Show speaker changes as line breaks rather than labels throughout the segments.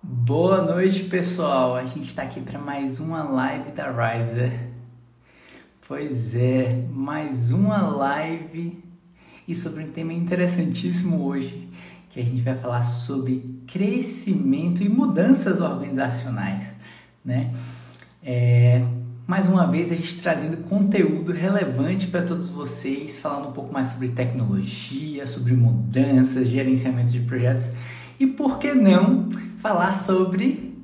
Boa noite, pessoal. A gente está aqui para mais uma live da Riser. Pois é, mais uma live e sobre um tema interessantíssimo hoje, que a gente vai falar sobre crescimento e mudanças organizacionais, né? É, mais uma vez a gente trazendo conteúdo relevante para todos vocês, falando um pouco mais sobre tecnologia, sobre mudanças, gerenciamento de projetos e por que não falar sobre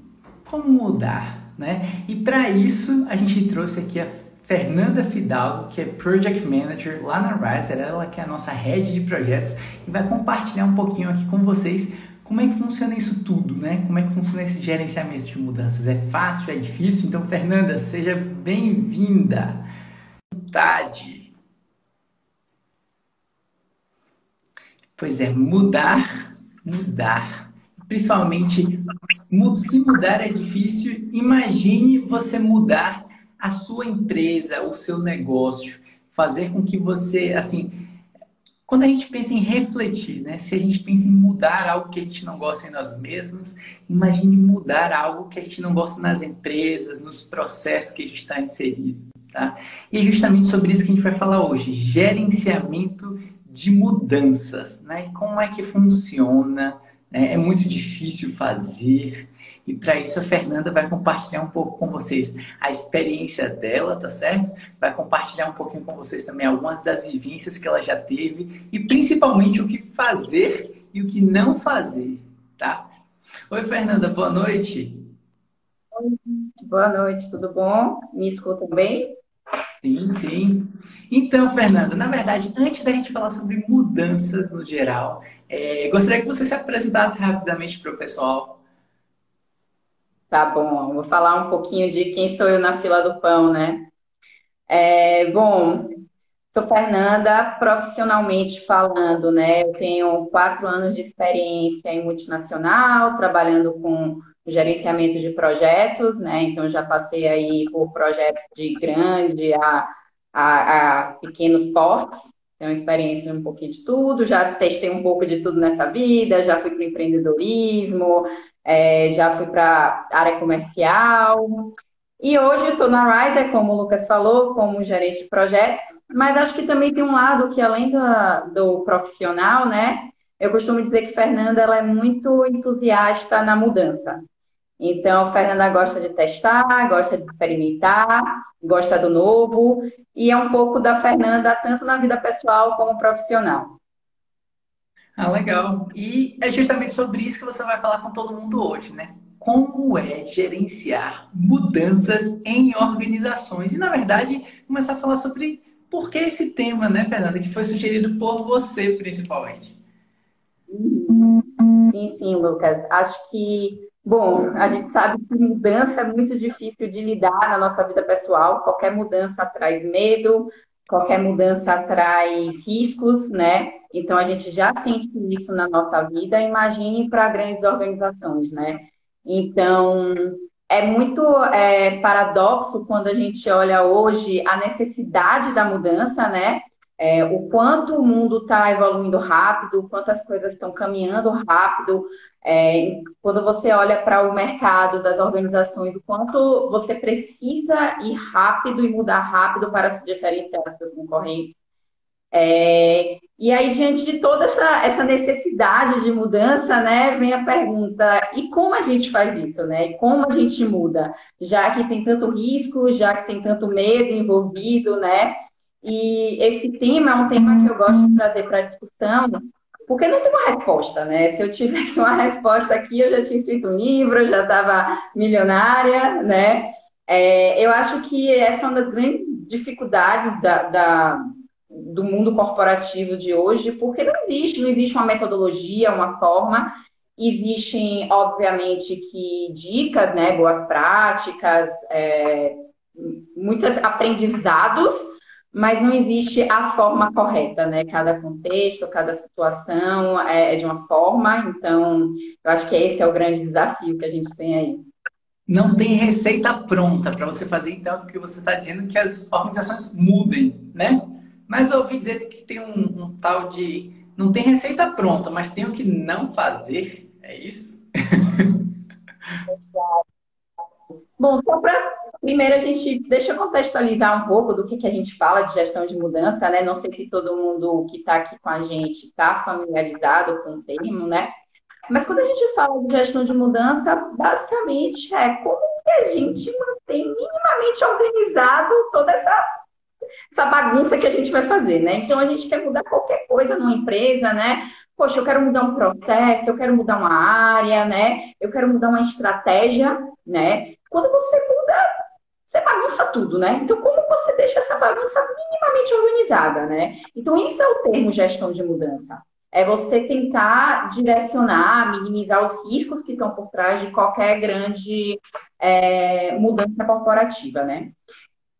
como mudar, né? E para isso a gente trouxe aqui a Fernanda Fidalgo, que é Project Manager lá na Riser, ela que é a nossa head de projetos e vai compartilhar um pouquinho aqui com vocês como é que funciona isso tudo, né? Como é que funciona esse gerenciamento de mudanças? É fácil, é difícil? Então, Fernanda, seja bem-vinda. Vontade. Pois é, mudar, mudar. Principalmente, se mudar é difícil, imagine você mudar a sua empresa, o seu negócio, fazer com que você, assim, quando a gente pensa em refletir, né? Se a gente pensa em mudar algo que a gente não gosta em nós mesmos, imagine mudar algo que a gente não gosta nas empresas, nos processos que a gente está inserido, tá? E é justamente sobre isso que a gente vai falar hoje, gerenciamento de mudanças, né? Como é que funciona? Né? É muito difícil fazer. E para isso a Fernanda vai compartilhar um pouco com vocês a experiência dela, tá certo? Vai compartilhar um pouquinho com vocês também algumas das vivências que ela já teve e principalmente o que fazer e o que não fazer, tá? Oi, Fernanda, boa noite.
Oi, boa noite, tudo bom? Me escutam bem?
Sim, sim. Então, Fernanda, na verdade, antes da gente falar sobre mudanças no geral, é, gostaria que você se apresentasse rapidamente para o pessoal.
Tá bom, vou falar um pouquinho de quem sou eu na fila do pão, né? É, bom, sou Fernanda, profissionalmente falando, né? Eu tenho quatro anos de experiência em multinacional, trabalhando com gerenciamento de projetos, né? Então já passei aí por projetos de grande a, a, a pequenos portes, tenho experiência um pouquinho de tudo, já testei um pouco de tudo nessa vida, já fui para empreendedorismo, é, já fui para área comercial. E hoje estou na Riser, como o Lucas falou, como gerente de projetos, mas acho que também tem um lado que, além do, do profissional, né? Eu costumo dizer que Fernanda ela é muito entusiasta na mudança. Então, Fernanda gosta de testar, gosta de experimentar, gosta do novo, e é um pouco da Fernanda, tanto na vida pessoal como profissional.
Ah, legal. E é justamente sobre isso que você vai falar com todo mundo hoje, né? Como é gerenciar mudanças em organizações. E, na verdade, começar a falar sobre por que esse tema, né, Fernanda, que foi sugerido por você, principalmente.
Sim, sim, Lucas. Acho que, bom, a gente sabe que mudança é muito difícil de lidar na nossa vida pessoal. Qualquer mudança traz medo, qualquer mudança traz riscos, né? Então a gente já sente isso na nossa vida, imagine para grandes organizações, né? Então é muito é, paradoxo quando a gente olha hoje a necessidade da mudança, né? É, o quanto o mundo está evoluindo rápido, o quanto as coisas estão caminhando rápido, é, quando você olha para o mercado das organizações, o quanto você precisa ir rápido e mudar rápido para se diferenciar dos seus concorrentes. É, e aí, diante de toda essa, essa, necessidade de mudança, né, vem a pergunta: e como a gente faz isso, né? E como a gente muda? Já que tem tanto risco, já que tem tanto medo envolvido, né? E esse tema é um tema que eu gosto de trazer para discussão, porque não tem uma resposta, né? Se eu tivesse uma resposta aqui, eu já tinha escrito um livro, eu já estava milionária, né? É, eu acho que essa é uma das grandes dificuldades da, da, do mundo corporativo de hoje, porque não existe, não existe uma metodologia, uma forma. Existem, obviamente, que dicas, né, boas práticas, é, muitos aprendizados, mas não existe a forma correta, né? Cada contexto, cada situação é, é de uma forma, então eu acho que esse é o grande desafio que a gente tem aí.
Não tem receita pronta para você fazer, então, porque você está dizendo que as organizações mudem, né? Mas eu ouvi dizer que tem um, um tal de. Não tem receita pronta, mas tem o que não fazer. É isso?
Bom, só para primeiro a gente deixa eu contextualizar um pouco do que, que a gente fala de gestão de mudança, né? Não sei se todo mundo que está aqui com a gente está familiarizado com o termo, né? Mas quando a gente fala de gestão de mudança, basicamente é como que a gente mantém minimamente organizado toda essa, essa bagunça que a gente vai fazer, né? Então a gente quer mudar qualquer coisa numa empresa, né? Poxa, eu quero mudar um processo, eu quero mudar uma área, né? Eu quero mudar uma estratégia, né? Quando você muda, você bagunça tudo, né? Então, como você deixa essa bagunça minimamente organizada, né? Então, isso é o termo gestão de mudança. É você tentar direcionar, minimizar os riscos que estão por trás de qualquer grande é, mudança corporativa, né?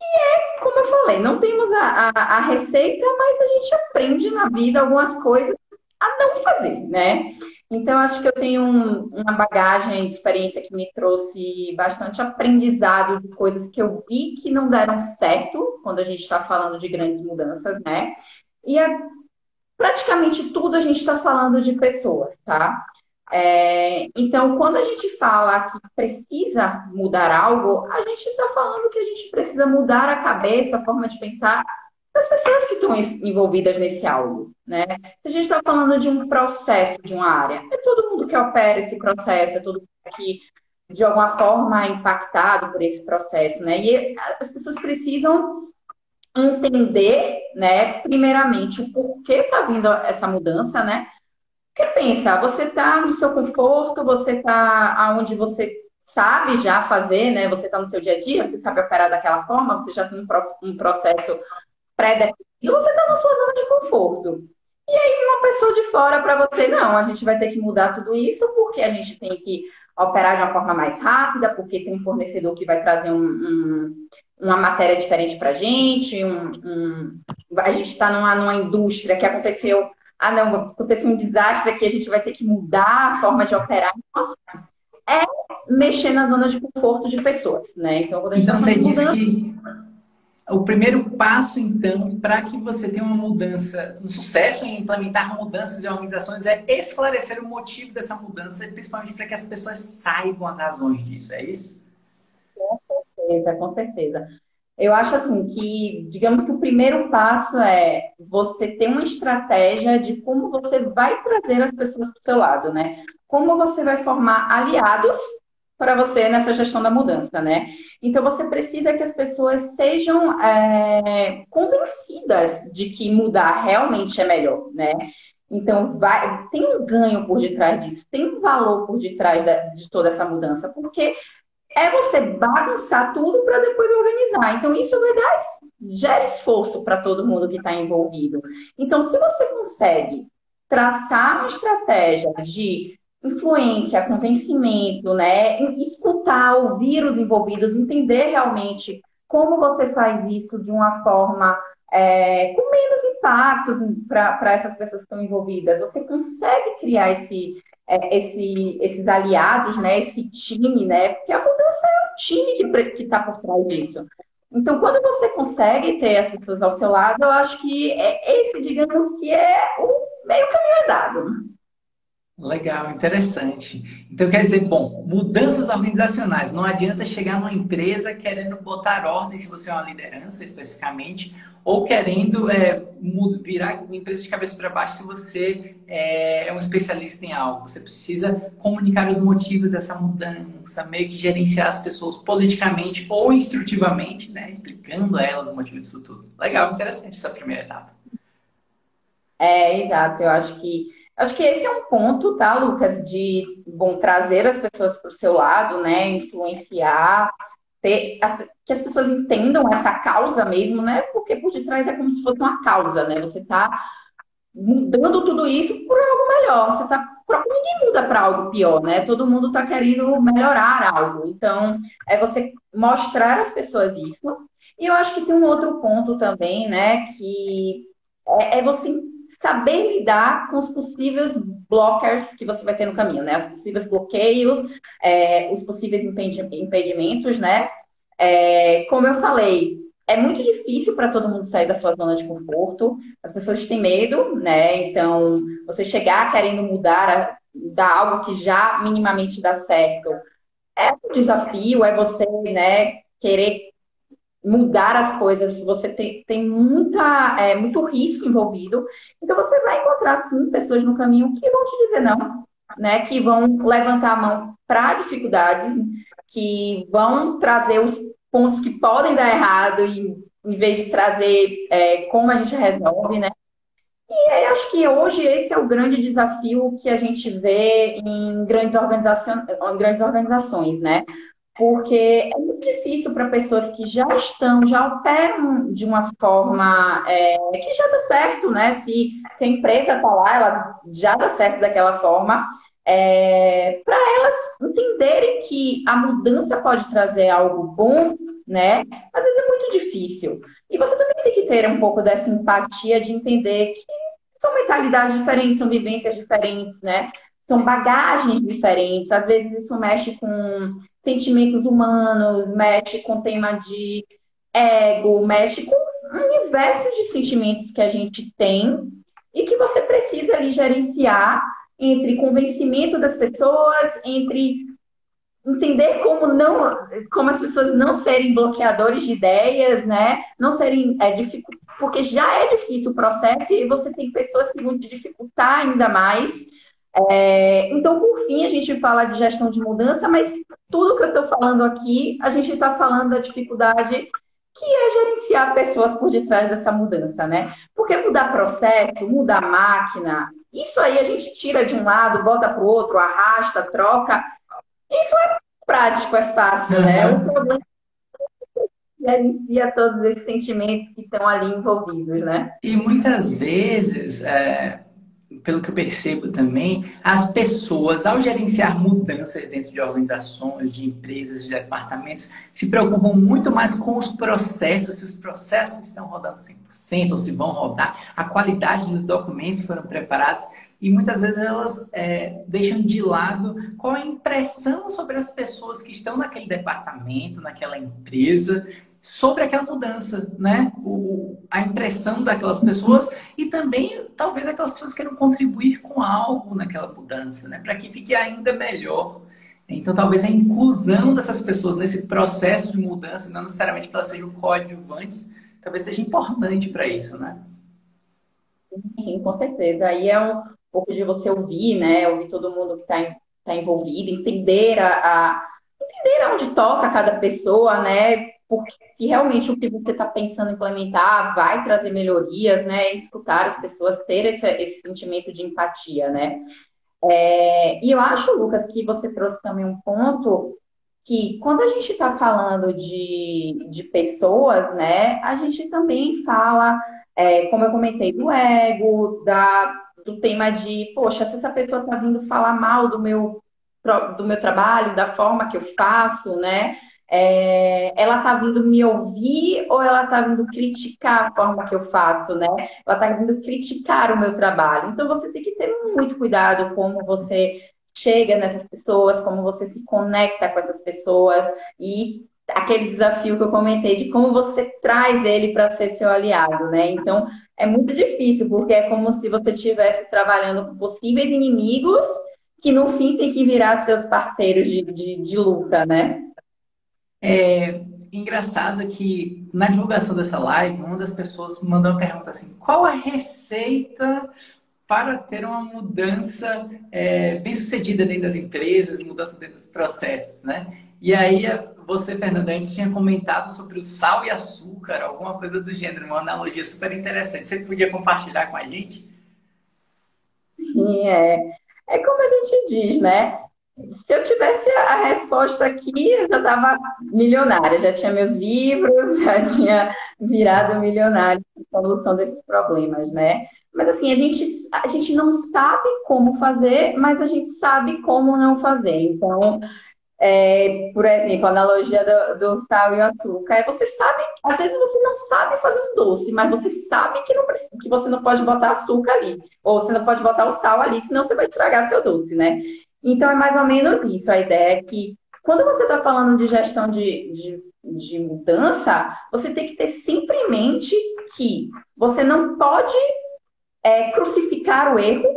E é, como eu falei, não temos a, a, a receita, mas a gente aprende na vida algumas coisas a não fazer, né? Então, acho que eu tenho um, uma bagagem de experiência que me trouxe bastante aprendizado de coisas que eu vi que não deram certo quando a gente está falando de grandes mudanças, né? E é, praticamente tudo a gente está falando de pessoas, tá? É, então, quando a gente fala que precisa mudar algo, a gente está falando que a gente precisa mudar a cabeça, a forma de pensar das pessoas que estão envolvidas nesse algo, né? Se a gente está falando de um processo de uma área, é todo mundo que opera esse processo, é todo mundo que de alguma forma é impactado por esse processo, né? E as pessoas precisam entender, né, primeiramente, o porquê está vindo essa mudança, né? Porque pensa, você está no seu conforto, você está aonde você sabe já fazer, né? Você está no seu dia a dia, você sabe operar daquela forma, você já tem um processo pré-definido, você está na sua zona de conforto. E aí uma pessoa de fora para você, não, a gente vai ter que mudar tudo isso porque a gente tem que operar de uma forma mais rápida, porque tem um fornecedor que vai trazer um, um, uma matéria diferente para a gente, um, a gente está numa, numa indústria que aconteceu, ah não, aconteceu um desastre aqui, a gente vai ter que mudar a forma de operar. Nossa, é mexer na zona de conforto de pessoas, né?
Então, quando a gente então tá você disse que o primeiro passo, então, para que você tenha uma mudança, um sucesso em implementar mudanças em organizações é esclarecer o motivo dessa mudança, principalmente para que as pessoas saibam as razões disso, é isso?
Com certeza, com certeza. Eu acho assim que, digamos que o primeiro passo é você ter uma estratégia de como você vai trazer as pessoas para o seu lado, né? Como você vai formar aliados para você nessa gestão da mudança, né? Então você precisa que as pessoas sejam é, convencidas de que mudar realmente é melhor, né? Então vai, tem um ganho por detrás disso, tem um valor por detrás da, de toda essa mudança, porque é você bagunçar tudo para depois organizar. Então isso vai dar gera esforço para todo mundo que está envolvido. Então se você consegue traçar uma estratégia de influência, convencimento, né? Escutar, ouvir os envolvidos, entender realmente como você faz isso de uma forma é, com menos impacto para essas pessoas que estão envolvidas. Você consegue criar esse, é, esse, esses aliados, né? Esse time, né? Porque a mudança é um time que está por trás disso. Então, quando você consegue ter as pessoas ao seu lado, eu acho que é esse, digamos que é o meio caminho andado.
Legal, interessante. Então quer dizer, bom, mudanças organizacionais. Não adianta chegar numa empresa querendo botar ordem, se você é uma liderança especificamente, ou querendo é, virar uma empresa de cabeça para baixo se você é, é, um especialista em algo. Você precisa comunicar os motivos dessa mudança, meio que gerenciar as pessoas politicamente ou instrutivamente, né, explicando a elas o motivo disso tudo. Legal, interessante essa primeira etapa.
É, exato. Eu acho que Acho que esse é um ponto, tá, Lucas, de bom trazer as pessoas para o seu lado, né? Influenciar, ter, que as pessoas entendam essa causa mesmo, né? Porque por detrás é como se fosse uma causa, né? Você está mudando tudo isso por algo melhor. Você tá, ninguém muda para algo pior, né? Todo mundo está querendo melhorar algo. Então, é você mostrar às pessoas isso. E eu acho que tem um outro ponto também, né? Que é, é você saber lidar com os possíveis blockers que você vai ter no caminho, né? Os possíveis bloqueios, é, os possíveis impedimentos, né? É, como eu falei, é muito difícil para todo mundo sair da sua zona de conforto. As pessoas têm medo, né? Então, você chegar querendo mudar, dar algo que já minimamente dá certo, é um desafio, é você, né, querer mudar as coisas, você tem, tem muita, é, muito risco envolvido. Então você vai encontrar sim pessoas no caminho que vão te dizer não, né? Que vão levantar a mão para dificuldades, que vão trazer os pontos que podem dar errado e em vez de trazer é, como a gente resolve, né? E acho que hoje esse é o grande desafio que a gente vê em grandes, organizações, grandes organizações, né? Porque é muito difícil para pessoas que já estão, já operam de uma forma é, que já dá certo, né? Se, se a empresa está lá, ela já dá certo daquela forma, é, para elas entenderem que a mudança pode trazer algo bom, né? Às vezes é muito difícil. E você também tem que ter um pouco dessa empatia de entender que são mentalidades diferentes, são vivências diferentes, né? São bagagens diferentes. Às vezes isso mexe com sentimentos humanos, mexe com tema de ego, mexe com um universo de sentimentos que a gente tem e que você precisa ali gerenciar entre convencimento das pessoas, entre entender como não, como as pessoas não serem bloqueadores de ideias, né? Não serem é, porque já é difícil o processo e você tem pessoas que vão te dificultar ainda mais. É, então, por fim, a gente fala de gestão de mudança, mas tudo que eu estou falando aqui, a gente está falando da dificuldade que é gerenciar pessoas por detrás dessa mudança, né? Porque mudar processo, mudar máquina, isso aí a gente tira de um lado, bota para o outro, arrasta, troca. Isso é prático, é fácil, né? O problema é gerencia todos esses sentimentos que estão ali envolvidos, né?
E muitas vezes, é, pelo que eu percebo também, as pessoas, ao gerenciar mudanças dentro de organizações, de empresas, de departamentos, se preocupam muito mais com os processos, se os processos estão rodando 100% ou se vão rodar, a qualidade dos documentos foram preparados e muitas vezes elas é, deixam de lado qual a impressão sobre as pessoas que estão naquele departamento, naquela empresa, sobre aquela mudança, né? O, a impressão daquelas pessoas e também talvez aquelas pessoas queiram contribuir com algo naquela mudança, né? Para que fique ainda melhor. Então, talvez a inclusão dessas pessoas nesse processo de mudança, não necessariamente que elas sejam coadjuvantes, talvez seja importante para isso, né?
Sim, com certeza. Aí é um pouco de você ouvir, né? Ouvir todo mundo que está tá envolvido, entender a, a entender aonde toca cada pessoa, né? Porque se realmente o que você está pensando implementar vai trazer melhorias, né? Escutar as pessoas, ter esse, esse sentimento de empatia, né? É, e eu acho, Lucas, que você trouxe também um ponto que quando a gente está falando de, de pessoas, né, a gente também fala, é, como eu comentei, do ego, da, do tema de, poxa, se essa pessoa está vindo falar mal do meu, do meu trabalho, da forma que eu faço, né? É, ela está vindo me ouvir ou ela está vindo criticar a forma que eu faço, né? Ela está vindo criticar o meu trabalho. Então você tem que ter muito cuidado como você chega nessas pessoas, como você se conecta com essas pessoas e aquele desafio que eu comentei de como você traz ele para ser seu aliado, né? Então é muito difícil porque é como se você estivesse trabalhando com possíveis inimigos que no fim tem que virar seus parceiros de, de, de luta, né?
É engraçado que na divulgação dessa live, uma das pessoas mandou uma pergunta assim: qual a receita para ter uma mudança é, bem sucedida dentro das empresas, mudança dentro dos processos, né? E aí você, Fernanda, antes tinha comentado sobre o sal e açúcar, alguma coisa do gênero, uma analogia super interessante. Você podia compartilhar com a gente?
Sim, é. É como a gente diz, né? Se eu tivesse a resposta aqui, eu já estava milionária, já tinha meus livros, já tinha virado milionária com a solução desses problemas, né? Mas assim, a gente, a gente não sabe como fazer, mas a gente sabe como não fazer. Então, é, por exemplo, a analogia do, do, sal e o açúcar é você sabe, às vezes você não sabe fazer um doce, mas você sabe que, não, que você não pode botar açúcar ali, ou você não pode botar o sal ali, senão você vai estragar seu doce, né? Então, é mais ou menos isso. A ideia é que, quando você está falando de gestão de, de, de mudança, você tem que ter sempre em mente que você não pode é, crucificar o erro,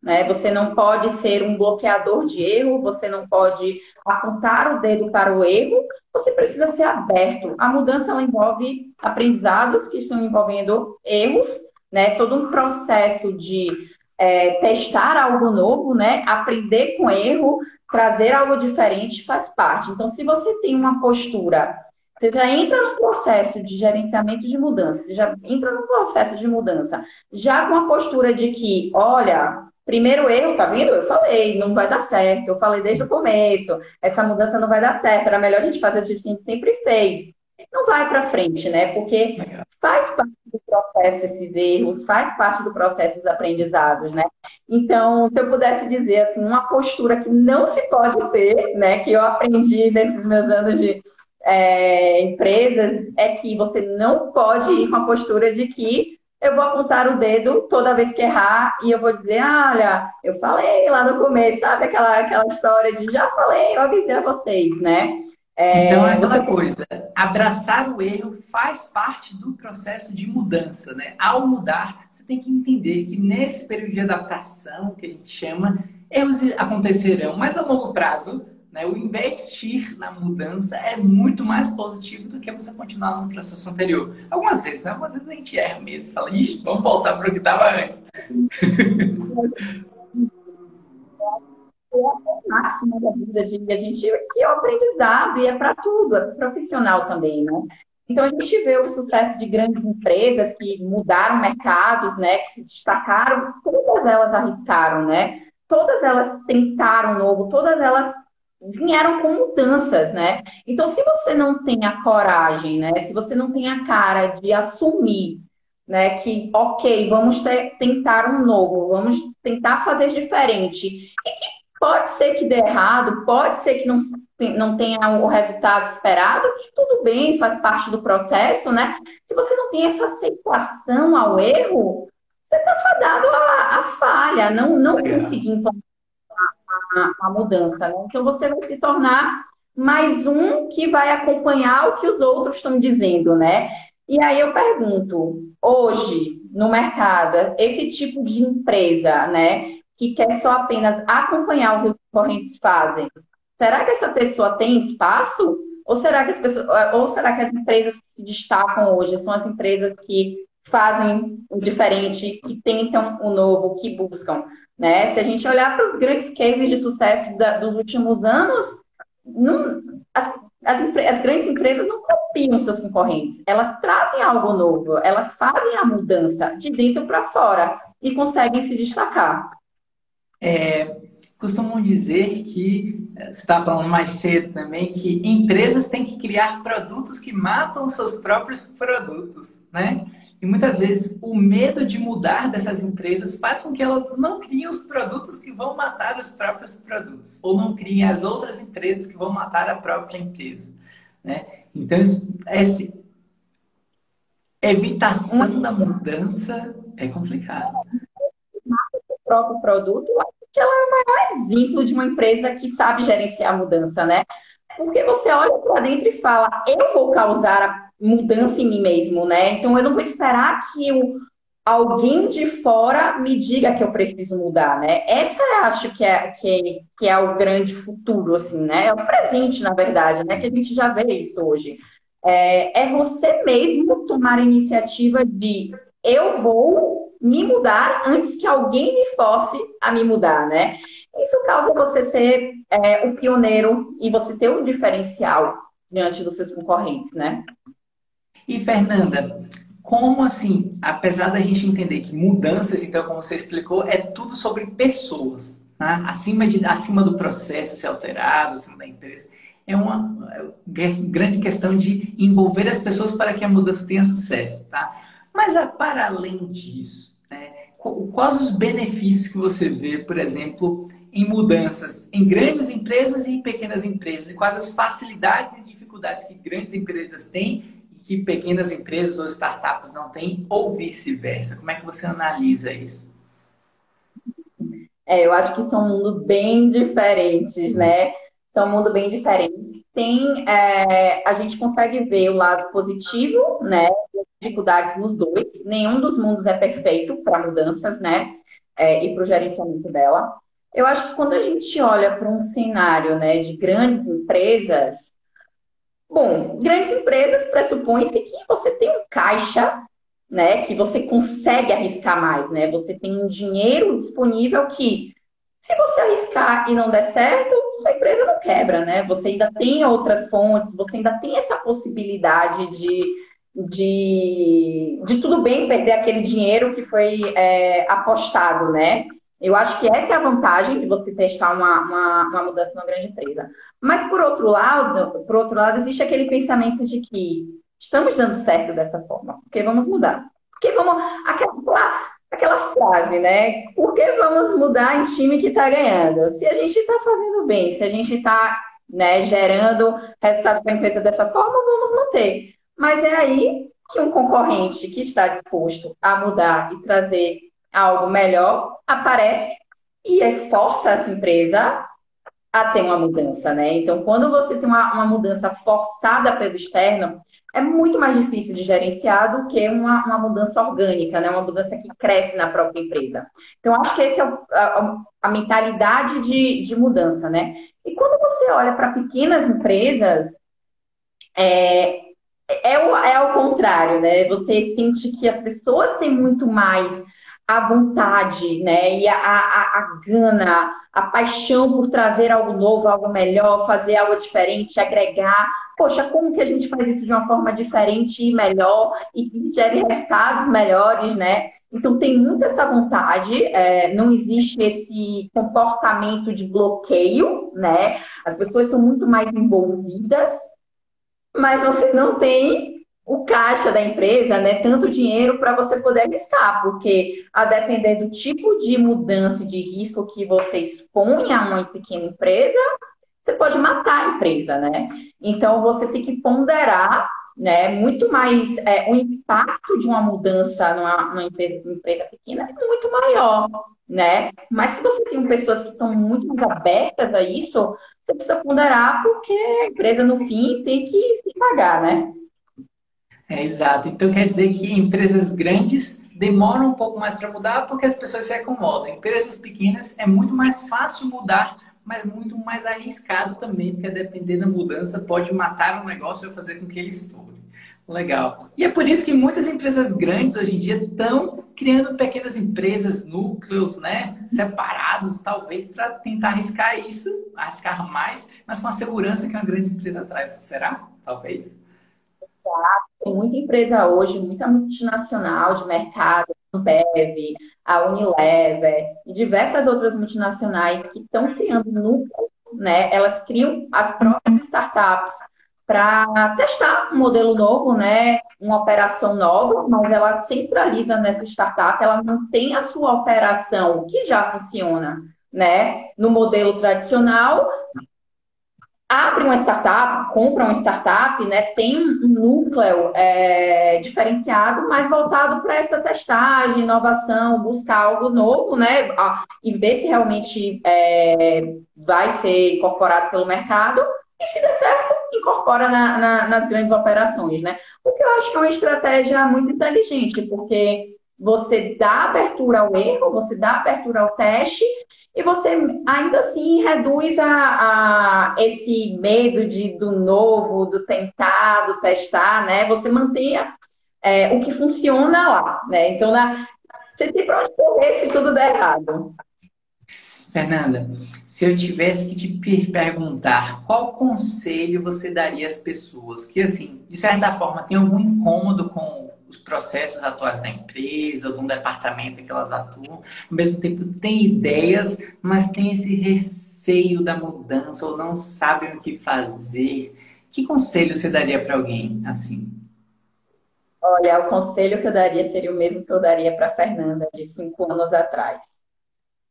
né? Você não pode ser um bloqueador de erro, você não pode apontar o dedo para o erro, você precisa ser aberto. A mudança envolve aprendizados que estão envolvendo erros, né? Todo um processo de é, testar algo novo, né? Aprender com erro, trazer algo diferente faz parte. Então, se você tem uma postura, você já entra no processo de gerenciamento de mudança, você já entra no processo de mudança, já com a postura de que, olha, primeiro erro, tá vendo? Eu falei, não vai dar certo, eu falei desde o começo, essa mudança não vai dar certo, era melhor a gente fazer o que a gente sempre fez. Não vai para frente, né? Porque faz parte do processo esses erros, faz parte do processo os aprendizados, né? Então, se eu pudesse dizer assim, uma postura que não se pode ter, né, que eu aprendi nesses meus anos de é, empresas, é que você não pode ir com a postura de que eu vou apontar o dedo toda vez que errar e eu vou dizer, olha, eu falei lá no começo, sabe aquela, aquela história de já falei, eu avisei a vocês, né?
É, então é aquela coisa, abraçar o erro faz parte do processo de mudança, né? Ao mudar, você tem que entender que nesse período de adaptação, que a gente chama, erros acontecerão, mas a longo prazo, né, o investir na mudança é muito mais positivo do que você continuar no processo anterior. Algumas vezes, né? algumas vezes a gente erra mesmo, fala, ixi, vamos voltar para o que estava antes.
é máximo da vida de a gente que é o aprendizado e é para tudo, é profissional também, né? Então a gente vê o sucesso de grandes empresas que mudaram mercados, né? Que se destacaram, todas elas arriscaram, né? Todas elas tentaram novo, todas elas vieram com mudanças, né? Então, se você não tem a coragem, né? Se você não tem a cara de assumir, né? Que, ok, vamos ter, tentar um novo, vamos tentar fazer diferente. E que Pode ser que dê errado, pode ser que não, não tenha o resultado esperado, que tudo bem, faz parte do processo, né? Se você não tem essa aceitação ao erro, você está fadado à, à, falha, não, não conseguir implantar a, a, mudança, né? Então você vai se tornar mais um que vai acompanhar o que os outros estão dizendo, né? E aí eu pergunto, hoje, no mercado, esse tipo de empresa, né? Que quer só apenas acompanhar o que os concorrentes fazem, será que essa pessoa tem espaço? Ou será que as pessoas, ou será que as empresas que se destacam hoje são as empresas que fazem o diferente, que tentam o novo, que buscam? Né? Se a gente olhar para os grandes cases de sucesso da, dos últimos anos, não, as, as, as, grandes empresas não copiam seus concorrentes, elas trazem algo novo, elas fazem a mudança de dentro para fora e conseguem se destacar.
É, costumam dizer que, é, você estava falando mais cedo também, que empresas têm que criar produtos que matam seus próprios produtos, né? E muitas vezes o medo de mudar dessas empresas faz com que elas não criem os produtos que vão matar os próprios produtos, ou não criem as outras empresas que vão matar a própria empresa, né? Então, essa evitação da mudança é complicado
próprio produto, eu acho que ela é o maior exemplo de uma empresa que sabe gerenciar a mudança, né? Porque você olha para dentro e fala, eu vou causar a mudança em mim mesmo, né? Então eu não vou esperar que o, alguém de fora me diga que eu preciso mudar, né? Essa eu acho que é, que, que é o grande futuro, assim, né? É o presente, na verdade, né? Que a gente já vê isso hoje. É, é você mesmo tomar a iniciativa de eu vou me mudar antes que alguém me force a me mudar, né? Isso causa você ser é, o pioneiro e você ter um diferencial diante dos seus concorrentes, né?
E Fernanda, como assim, apesar da gente entender que mudanças, então, como você explicou, é tudo sobre pessoas, né? acima, de, acima do processo ser alterado, acima da empresa, é uma é grande questão de envolver as pessoas para que a mudança tenha sucesso, tá? Mas para além disso, quais os benefícios que você vê, por exemplo, em mudanças em grandes empresas e em pequenas empresas? E quais as facilidades e dificuldades que grandes empresas têm e que pequenas empresas ou startups não têm, ou vice-versa? Como é que você analisa isso?
É, eu acho que são mundos bem diferentes, né? São um mundo bem diferentes. Tem, é, a gente consegue ver o lado positivo, né? Dificuldades nos dois. Nenhum dos mundos é perfeito para mudanças, né? é, e para o gerenciamento dela. Eu acho que quando a gente olha para um cenário né, de grandes empresas, bom, grandes empresas pressupõe-se que você tem um caixa, né, que você consegue arriscar mais, né? Você tem um dinheiro disponível que, se você arriscar e não der certo, sua empresa não quebra, né? Você ainda tem outras fontes, você ainda tem essa possibilidade de, de, de tudo bem perder aquele dinheiro que foi é, apostado, né? Eu acho que essa é a vantagem de você testar uma, uma, uma mudança numa grande empresa. Mas, por outro lado, por outro lado, existe aquele pensamento de que estamos dando certo dessa forma, porque vamos mudar. Porque vamos. Aquela, aquela frase, né? Por que vamos mudar em time que está ganhando? Se a gente está fazendo bem, se a gente está né, gerando resultado para a empresa dessa forma, vamos manter. Mas é aí que um concorrente que está disposto a mudar e trazer algo melhor, aparece e força essa empresa a ter uma mudança, né? Então, quando você tem uma, uma mudança forçada pelo externo, é muito mais difícil de gerenciar do que uma, uma mudança orgânica, né? Uma mudança que cresce na própria empresa. Então, acho que essa é a, a, mentalidade de, de mudança, né? E quando você olha para pequenas empresas, é, é, o, é ao contrário, né? Você sente que as pessoas têm muito mais a vontade, né? E a, a, a, gana, a paixão por trazer algo novo, algo melhor, fazer algo diferente, agregar. Poxa, como que a gente faz isso de uma forma diferente e melhor e que gere resultados melhores, né? Então tem muita essa vontade, é, não existe esse comportamento de bloqueio, né? As pessoas são muito mais envolvidas, mas você não tem o caixa da empresa, né, tanto dinheiro para você poder arriscar, porque a depender do tipo de mudança de risco que você expõe a uma pequena empresa, você pode matar a empresa, né? Então você tem que ponderar, né, muito mais é, o impacto de uma mudança numa, numa empresa, empresa pequena é muito maior, né? Mas se você tem pessoas que estão muito mais abertas a isso, você precisa ponderar porque a empresa no fim tem que se pagar, né?
É, exato. Então quer dizer que empresas grandes demoram um pouco mais para mudar porque as pessoas se acomodam. Empresas pequenas é muito mais fácil mudar, mas muito mais arriscado também, porque a depender da mudança pode matar um negócio ou fazer com que ele estoure. Legal. E é por isso que muitas empresas grandes hoje em dia estão criando pequenas empresas, núcleos, né, separados, talvez, para tentar arriscar isso, arriscar mais, mas com a segurança que uma grande empresa traz. Será? Talvez.
Tem muita empresa hoje, muita multinacional de mercado, a Ambev, a Unilever e diversas outras multinacionais que estão criando núcleos, né? Elas criam as próprias startups para testar um modelo novo, né? Uma operação nova, mas ela centraliza nessa startup, ela mantém a sua operação que já funciona, né? No modelo tradicional, abre uma startup, compra uma startup, né, tem um núcleo é, diferenciado, mas voltado para essa testagem, inovação, buscar algo novo, né, e ver se realmente é, vai ser incorporado pelo mercado. E se der certo, incorpora na, na, nas grandes operações, né? O que eu acho que é uma estratégia muito inteligente, porque você dá abertura ao erro, você dá abertura ao teste e você ainda assim reduz a, a, esse medo de, do novo, do tentar, do testar, né? Você mantenha é, o que funciona lá, né? Então, na, você tem para onde correr se tudo der errado.
Fernanda, se eu tivesse que te perguntar qual conselho você daria às pessoas que, assim, de certa forma, tem algum incômodo com os processos atuais da empresa ou de um departamento que elas atuam, ao mesmo tempo tem ideias, mas tem esse receio da mudança ou não sabem o que fazer. Que conselho você daria para alguém assim?
Olha, o conselho que eu daria seria o mesmo que eu daria para Fernanda de cinco anos atrás,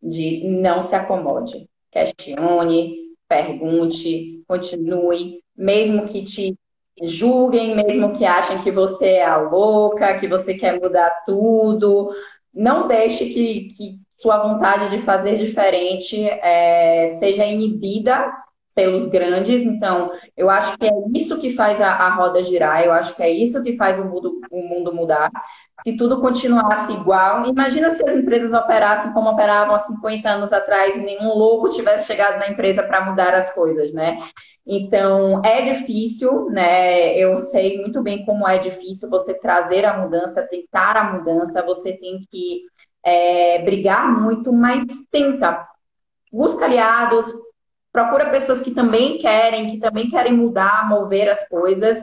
de não se acomode, questione, pergunte, continue, mesmo que te julguem, mesmo que achem que você é a louca, que você quer mudar tudo. Não deixe que, que sua vontade de fazer diferente é, seja inibida pelos grandes. Então, eu acho que é isso que faz a, a roda girar, eu acho que é isso que faz o mundo, o mundo mudar. Se tudo continuasse igual, imagina se as empresas operassem como operavam há 50 anos atrás e nenhum louco tivesse chegado na empresa para mudar as coisas, né? Então, é difícil, né? Eu sei muito bem como é difícil você trazer a mudança, tentar a mudança, você tem que é, brigar muito, mas tenta. Busca aliados, procura pessoas que também querem, que também querem mudar, mover as coisas.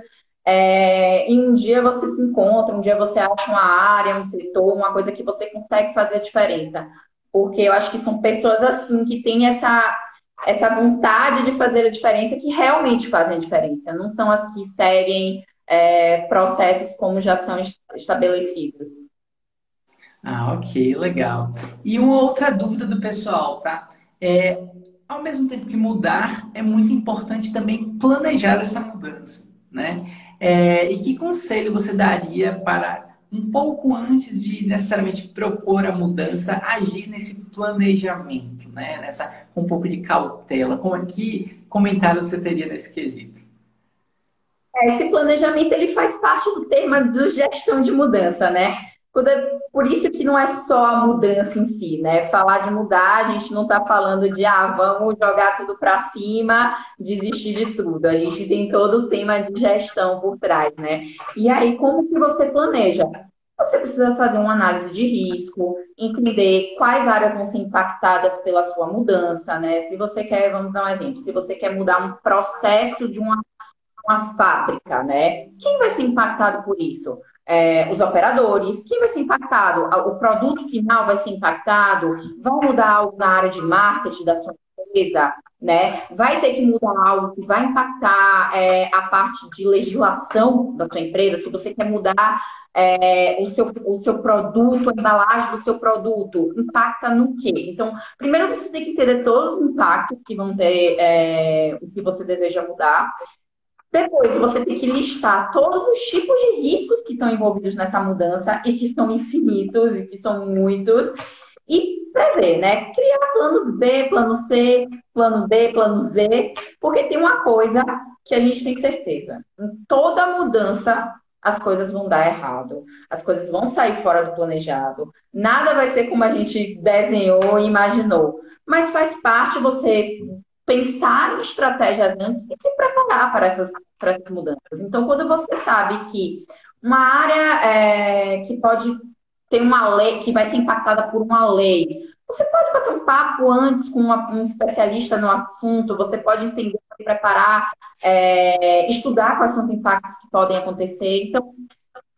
É, e um dia você se encontra, um dia você acha uma área, um setor, uma coisa que você consegue fazer a diferença. Porque eu acho que são pessoas assim que têm essa, essa vontade de fazer a diferença, que realmente fazem a diferença. Não são as que seguem é, processos como já são estabelecidos.
Ah, ok, legal. E uma outra dúvida do pessoal, tá? É, ao mesmo tempo que mudar, é muito importante também planejar essa mudança, né? É, e que conselho você daria para um pouco antes de necessariamente propor a mudança, agir nesse planejamento, né? Nessa com um pouco de cautela. Como que comentário você teria nesse quesito?
É, esse planejamento ele faz parte do tema de gestão de mudança, né? Por isso que não é só a mudança em si, né? Falar de mudar, a gente não está falando de ah, vamos jogar tudo para cima, desistir de tudo. A gente tem todo o tema de gestão por trás, né? E aí, como que você planeja? Você precisa fazer uma análise de risco, entender quais áreas vão ser impactadas pela sua mudança, né? Se você quer, vamos dar um exemplo, se você quer mudar um processo de uma, uma fábrica, né? Quem vai ser impactado por isso? É, os operadores, quem vai ser impactado? O produto final vai ser impactado? Vão mudar algo na área de marketing da sua empresa? Né? Vai ter que mudar algo que vai impactar é, a parte de legislação da sua empresa? Se você quer mudar é, o, seu, o seu produto, a embalagem do seu produto, impacta no quê? Então, primeiro você tem que entender todos os impactos que vão ter é, o que você deseja mudar. Depois, você tem que listar todos os tipos de riscos que estão envolvidos nessa mudança e que são infinitos e que são muitos. E prever, né? Criar planos B, plano C, plano D, plano Z, porque tem uma coisa que a gente tem certeza. Em toda mudança, as coisas vão dar errado, as coisas vão sair fora do planejado, nada vai ser como a gente desenhou e imaginou. Mas faz parte você pensar em estratégias antes e se preparar para essas, para essas mudanças. Então, quando você sabe que uma área é, que pode ter uma lei, que vai ser impactada por uma lei, você pode bater um papo antes com uma, um especialista no assunto, você pode entender, se preparar, é, estudar quais são os impactos que podem acontecer. Então,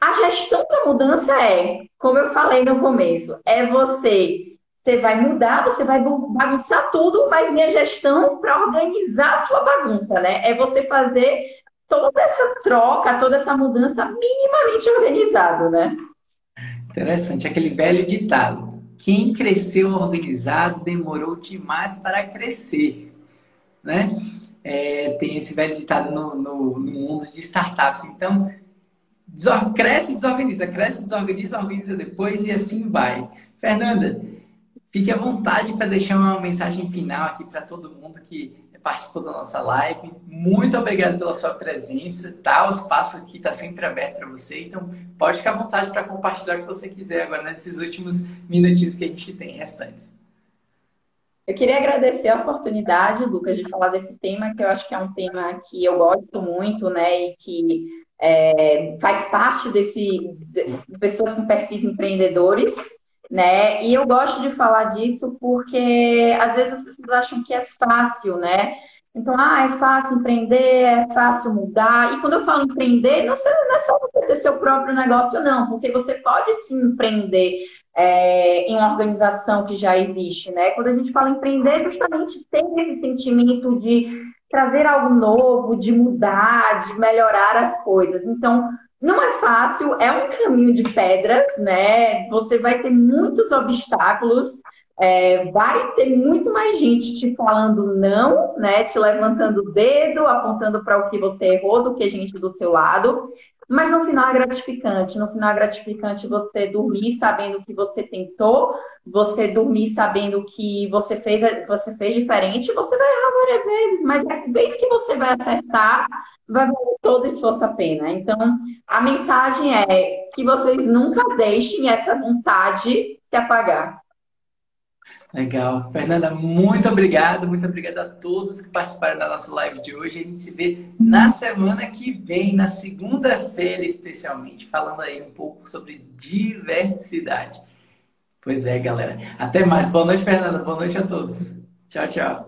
a gestão da mudança é, como eu falei no começo, é você você vai mudar, você vai bagunçar tudo, mas minha gestão para organizar a sua bagunça, né? É você fazer toda essa troca, toda essa mudança minimamente organizado, né?
Interessante, aquele velho ditado. Quem cresceu organizado demorou demais para crescer, né? É, tem esse velho ditado no, no, no mundo de startups. Então, cresce e desorganiza, cresce e desorganiza, organiza depois e assim vai. Fernanda, Fique à vontade para deixar uma mensagem final aqui para todo mundo que participou da nossa live. Muito obrigado pela sua presença, tá? O espaço aqui está sempre aberto para você, então pode ficar à vontade para compartilhar o que você quiser agora nesses últimos minutinhos que a gente tem restantes.
Eu queria agradecer a oportunidade, Lucas, de falar desse tema, que eu acho que é um tema que eu gosto muito, né, e que é, faz parte desse de pessoas com perfis empreendedores né? E eu gosto de falar disso porque às vezes as pessoas acham que é fácil, né? Então, ah, é fácil empreender, é fácil mudar. E quando eu falo empreender, não, é só você ter seu próprio negócio, não, porque você pode sim empreender é, em uma organização que já existe, né? Quando a gente fala empreender, justamente tem esse sentimento de trazer algo novo, de mudar, de melhorar as coisas. Então, não é fácil, é um caminho de pedras, né? Você vai ter muitos obstáculos, é, vai ter muito mais gente te falando não, né? Te levantando o dedo, apontando para o que você errou do que gente do seu lado. Mas no final é gratificante. No final é gratificante você dormir sabendo que você tentou, você dormir sabendo que você fez, você fez diferente, você vai errar várias vezes, mas a vez que você vai acertar, vai valer todo esforço a pena. Então, a mensagem é que vocês nunca deixem essa vontade se apagar.
Legal. Fernanda, muito obrigado. Muito obrigado a todos que participaram da nossa live de hoje. A gente se vê na semana que vem, na segunda-feira especialmente, falando aí um pouco sobre diversidade. Pois é, galera. Até mais. Boa noite, Fernanda. Boa noite a todos. Tchau, tchau.